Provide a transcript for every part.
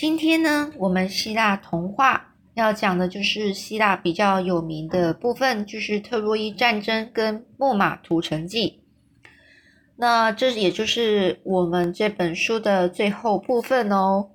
今天呢，我们希腊童话要讲的就是希腊比较有名的部分，就是特洛伊战争跟木马屠城记。那这也就是我们这本书的最后部分哦。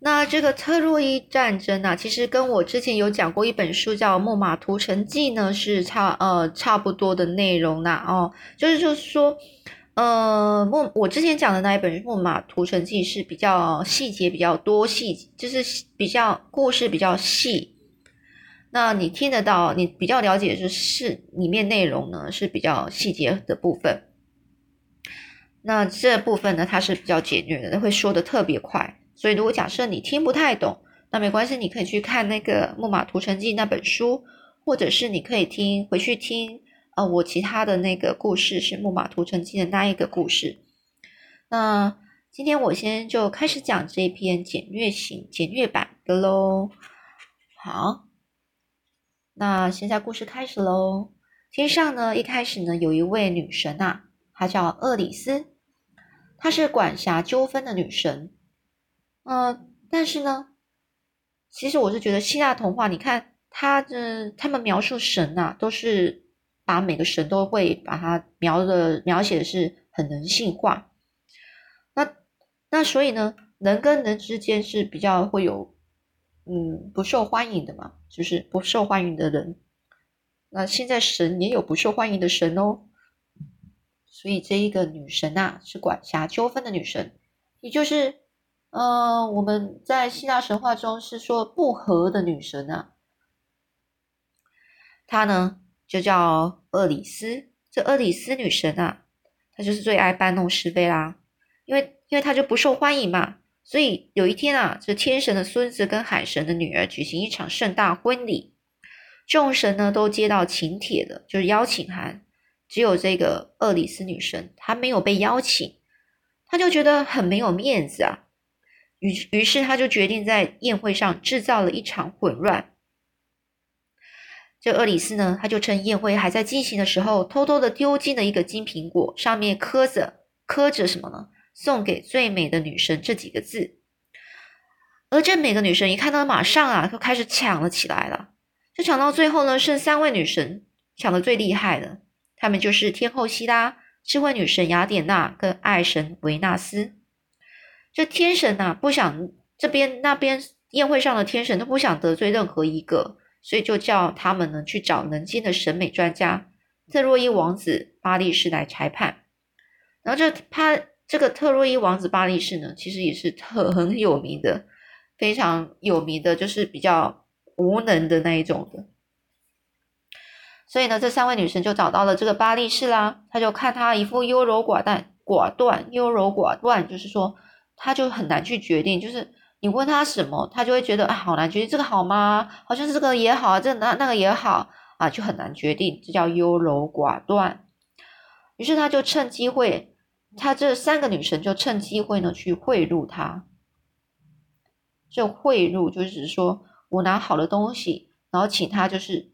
那这个特洛伊战争呢，其实跟我之前有讲过一本书叫《木马屠城记》呢，是差呃差不多的内容啦哦，就是就是说。呃，木我之前讲的那一本《木马屠城记》是比较细节比较多，细就是比较故事比较细。那你听得到，你比较了解是是里面内容呢是比较细节的部分。那这部分呢，它是比较简略的，会说的特别快。所以如果假设你听不太懂，那没关系，你可以去看那个《木马屠城记》那本书，或者是你可以听回去听。呃，我其他的那个故事是《木马屠城记》的那一个故事。那今天我先就开始讲这篇简略型、简略版的喽。好，那现在故事开始喽。天上呢，一开始呢，有一位女神啊，她叫厄里斯，她是管辖纠纷的女神。嗯，但是呢，其实我是觉得希腊童话，你看他的他们描述神啊，都是。把每个神都会把它描的描写的是很人性化，那那所以呢，人跟人之间是比较会有嗯不受欢迎的嘛，就是不受欢迎的人。那现在神也有不受欢迎的神哦，所以这一个女神啊是管辖纠纷的女神，也就是嗯我们在希腊神话中是说不和的女神啊，她呢。就叫厄里斯，这厄里斯女神啊，她就是最爱搬弄是非啦。因为，因为她就不受欢迎嘛，所以有一天啊，这天神的孙子跟海神的女儿举行一场盛大婚礼，众神呢都接到请帖的，就是邀请函，只有这个厄里斯女神她没有被邀请，她就觉得很没有面子啊。于于是，她就决定在宴会上制造了一场混乱。这厄里斯呢，他就趁宴会还在进行的时候，偷偷的丢进了一个金苹果，上面刻着刻着什么呢？送给最美的女神这几个字。而这每个女神一看到，马上啊，就开始抢了起来了。就抢到最后呢，剩三位女神抢的最厉害的，她们就是天后希拉、智慧女神雅典娜跟爱神维纳斯。这天神呐，不想这边那边宴会上的天神都不想得罪任何一个。所以就叫他们呢去找能经的审美专家特洛伊王子巴利士来裁判。然后这他这个特洛伊王子巴利士呢，其实也是特 很有名的，非常有名的，就是比较无能的那一种的。所以呢，这三位女神就找到了这个巴利士啦。他就看他一副优柔寡断、寡断、优柔寡断，就是说他就很难去决定，就是。你问他什么，他就会觉得啊，好难决定，这个好吗？好像是这个也好，这那那个也好啊，就很难决定，这叫优柔寡断。于是他就趁机会，他这三个女神就趁机会呢去贿赂他。这贿赂就是说我拿好的东西，然后请他就是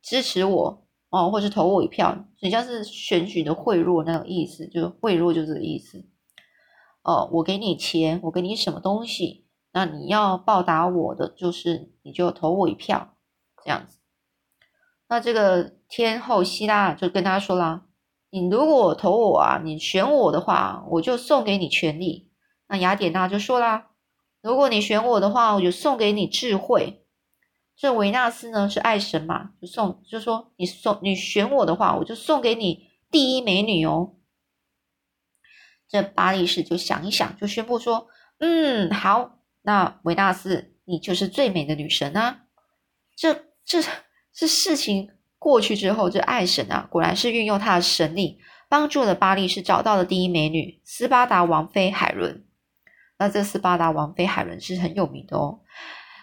支持我哦，或是投我一票，很像是选举的贿赂那种意思，就是贿赂就这个意思。哦，我给你钱，我给你什么东西，那你要报答我的，就是你就投我一票，这样子。那这个天后希拉就跟他说啦：“你如果投我啊，你选我的话，我就送给你权力。”那雅典娜就说啦：“如果你选我的话，我就送给你智慧。”这维纳斯呢是爱神嘛，就送就说你送你选我的话，我就送给你第一美女哦。这巴利士就想一想，就宣布说：“嗯，好，那维纳斯，你就是最美的女神啊！”这、这、这事情过去之后，这爱神啊，果然是运用他的神力，帮助了巴利士找到了第一美女斯巴达王妃海伦。那这斯巴达王妃海伦是很有名的哦，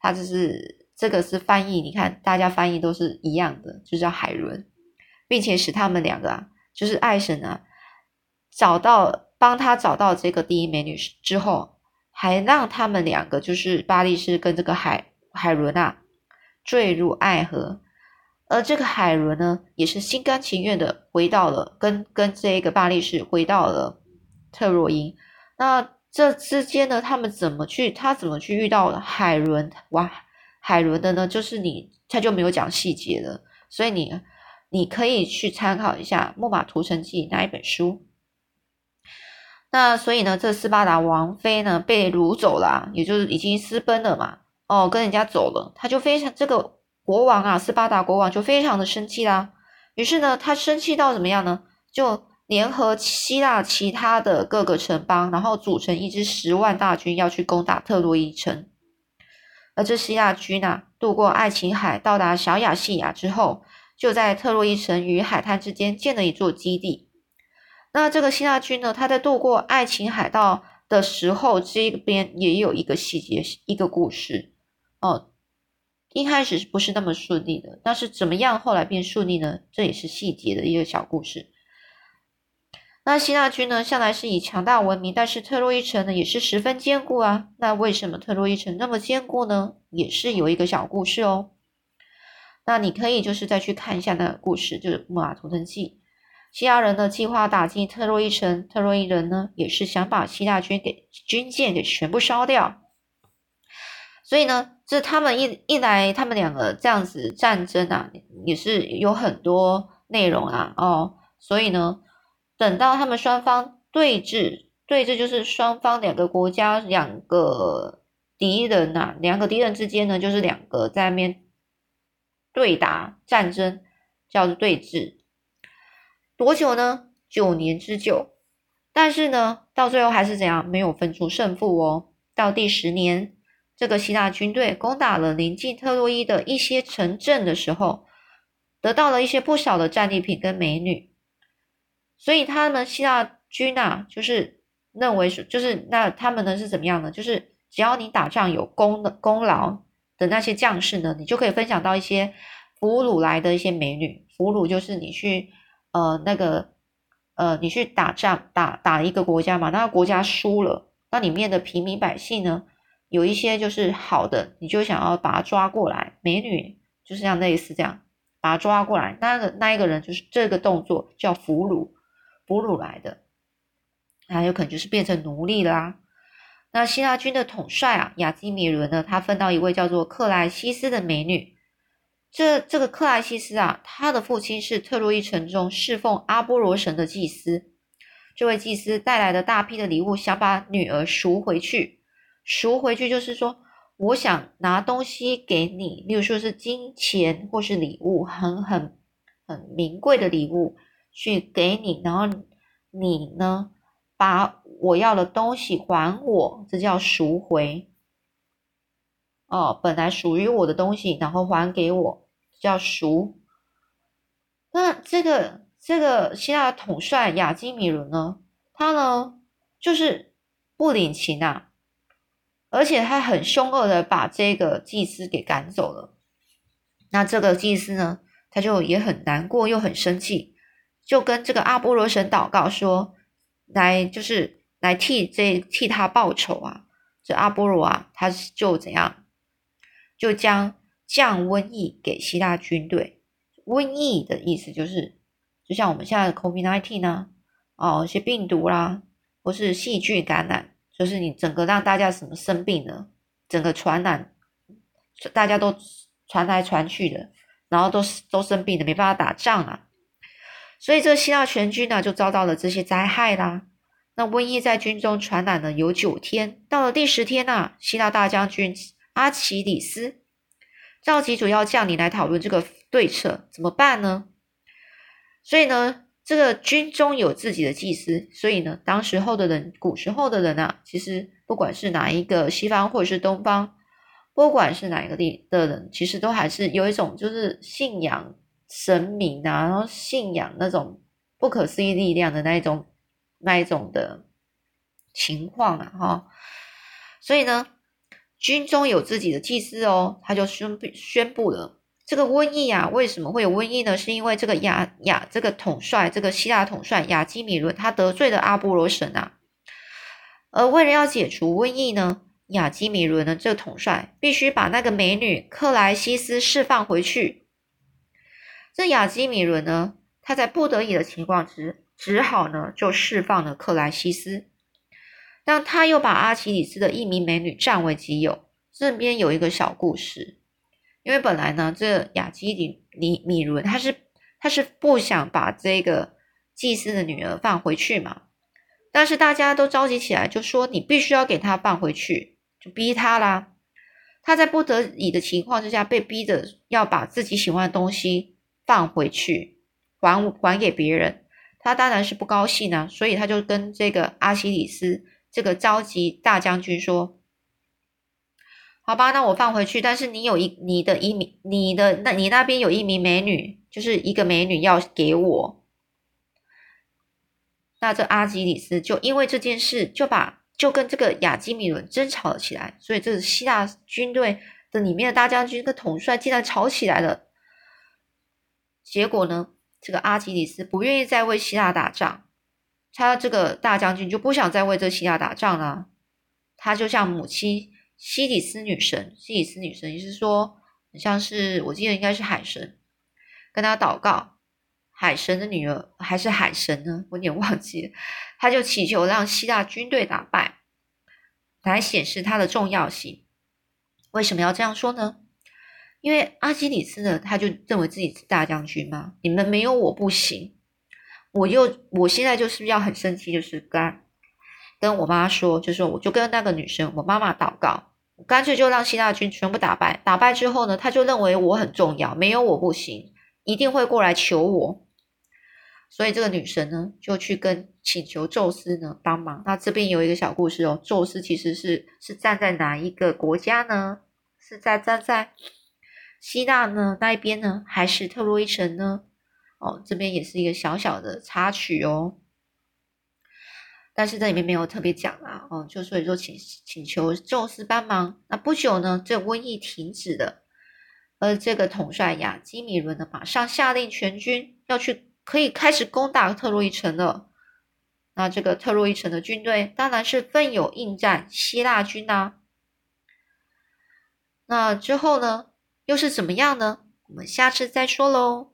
她就是这个是翻译，你看大家翻译都是一样的，就叫海伦，并且使他们两个啊，就是爱神啊，找到。帮他找到这个第一美女之后，还让他们两个，就是巴利士跟这个海海伦啊，坠入爱河。而这个海伦呢，也是心甘情愿的回到了跟跟这个巴利士回到了特洛伊。那这之间呢，他们怎么去，他怎么去遇到海伦？哇，海伦的呢，就是你，他就没有讲细节了，所以你你可以去参考一下《木马屠城记》那一本书。那所以呢，这斯巴达王妃呢被掳走了，也就是已经私奔了嘛，哦，跟人家走了，他就非常这个国王啊，斯巴达国王就非常的生气啦。于是呢，他生气到怎么样呢？就联合希腊其他的各个城邦，然后组成一支十万大军，要去攻打特洛伊城。而这希腊军呢，渡过爱琴海，到达小亚细亚之后，就在特洛伊城与海滩之间建了一座基地。那这个希腊军呢，他在渡过爱琴海道的时候，这边也有一个细节，一个故事哦。一开始是不是那么顺利的？但是怎么样后来变顺利呢？这也是细节的一个小故事。那希腊军呢，向来是以强大闻名，但是特洛伊城呢，也是十分坚固啊。那为什么特洛伊城那么坚固呢？也是有一个小故事哦。那你可以就是再去看一下那个故事，就是《木马屠城记》。希腊人呢计划打进特洛伊城，特洛伊人呢也是想把希腊军给军舰给全部烧掉。所以呢，这他们一一来，他们两个这样子战争啊，也是有很多内容啊，哦，所以呢，等到他们双方对峙，对峙就是双方两个国家两个敌人呐，两个敌人之间呢，就是两个在那边对打战争，叫做对峙。多久呢？九年之久，但是呢，到最后还是怎样？没有分出胜负哦。到第十年，这个希腊军队攻打了临近特洛伊的一些城镇的时候，得到了一些不少的战利品跟美女。所以他们希腊军啊，就是认为是，就是那他们呢是怎么样呢？就是只要你打仗有功的功劳的那些将士呢，你就可以分享到一些俘虏来的一些美女。俘虏就是你去。呃，那个，呃，你去打仗，打打一个国家嘛，那个国家输了，那里面的平民百姓呢，有一些就是好的，你就想要把他抓过来，美女就是像类似这样，把他抓过来，那个那一个人就是这个动作叫俘虏，俘虏来的，那有可能就是变成奴隶啦。那希腊军的统帅啊，亚基米伦呢，他分到一位叫做克莱西斯的美女。这这个克莱西斯啊，他的父亲是特洛伊城中侍奉阿波罗神的祭司。这位祭司带来的大批的礼物，想把女儿赎回去。赎回去就是说，我想拿东西给你，例如说是金钱或是礼物，很很很名贵的礼物去给你，然后你呢把我要的东西还我，这叫赎回。哦，本来属于我的东西，然后还给我。叫赎，那这个这个希腊统帅亚基米伦呢，他呢就是不领情啊，而且他很凶恶的把这个祭司给赶走了。那这个祭司呢，他就也很难过又很生气，就跟这个阿波罗神祷告说，来就是来替这替他报仇啊。这阿波罗啊，他就怎样，就将。降瘟疫给希腊军队，瘟疫的意思就是，就像我们现在的 COVID-19 呢，哦，一些病毒啦，或是细菌感染，就是你整个让大家什么生病了，整个传染，大家都传来传去的，然后都都生病的，没办法打仗啊，所以这希腊全军呢就遭到了这些灾害啦。那瘟疫在军中传染了有九天，到了第十天呐，希腊大将军阿奇里斯。召集主要将领来讨论这个对策怎么办呢？所以呢，这个军中有自己的祭司，所以呢，当时候的人，古时候的人啊，其实不管是哪一个西方或者是东方，不管是哪一个地的人，其实都还是有一种就是信仰神明啊，然后信仰那种不可思议力量的那一种那一种的情况啊，哈，所以呢。军中有自己的祭司哦，他就宣布宣布了这个瘟疫啊，为什么会有瘟疫呢？是因为这个亚亚这个统帅，这个希腊统帅亚基米伦他得罪了阿波罗神啊，而为了要解除瘟疫呢，亚基米伦呢这个统帅必须把那个美女克莱西斯释放回去。这亚基米伦呢，他在不得已的情况之只好呢就释放了克莱西斯。但他又把阿奇里斯的一名美女占为己有。这边有一个小故事，因为本来呢，这雅基里米米伦他是他是不想把这个祭司的女儿放回去嘛，但是大家都召集起来，就说你必须要给他放回去，就逼他啦。他在不得已的情况之下，被逼着要把自己喜欢的东西放回去，还还给别人。他当然是不高兴啊，所以他就跟这个阿西里斯这个召集大将军说：“好吧，那我放回去，但是你有一你的一名你的那你那边有一名美女，就是一个美女要给我。”那这阿基里斯就因为这件事就把。就跟这个亚基米伦争吵了起来，所以这个希腊军队的里面的大将军跟统帅竟然吵起来了。结果呢，这个阿基里斯不愿意再为希腊打仗，他这个大将军就不想再为这希腊打仗了。他就像母亲西里斯女神，西里斯女神也是说，很像是我记得应该是海神，跟他祷告。海神的女儿还是海神呢？我有点忘记了。他就祈求让希腊军队打败，来显示他的重要性。为什么要这样说呢？因为阿基里斯呢，他就认为自己是大将军嘛，你们没有我不行。我又我现在就是要很生气，就是跟跟我妈说，就说我就跟那个女生，我妈妈祷告，干脆就让希腊军全部打败。打败之后呢，他就认为我很重要，没有我不行，一定会过来求我。所以这个女神呢，就去跟请求宙斯呢帮忙。那这边有一个小故事哦，宙斯其实是是站在哪一个国家呢？是在站在希腊呢那一边呢，还是特洛伊城呢？哦，这边也是一个小小的插曲哦。但是这里面没有特别讲啊，哦，就所以说请请求宙斯帮忙。那不久呢，这瘟疫停止了，而这个统帅亚基米伦呢，马上下令全军要去。可以开始攻打特洛伊城了。那这个特洛伊城的军队当然是奋勇应战希腊军呐。那之后呢，又是怎么样呢？我们下次再说喽。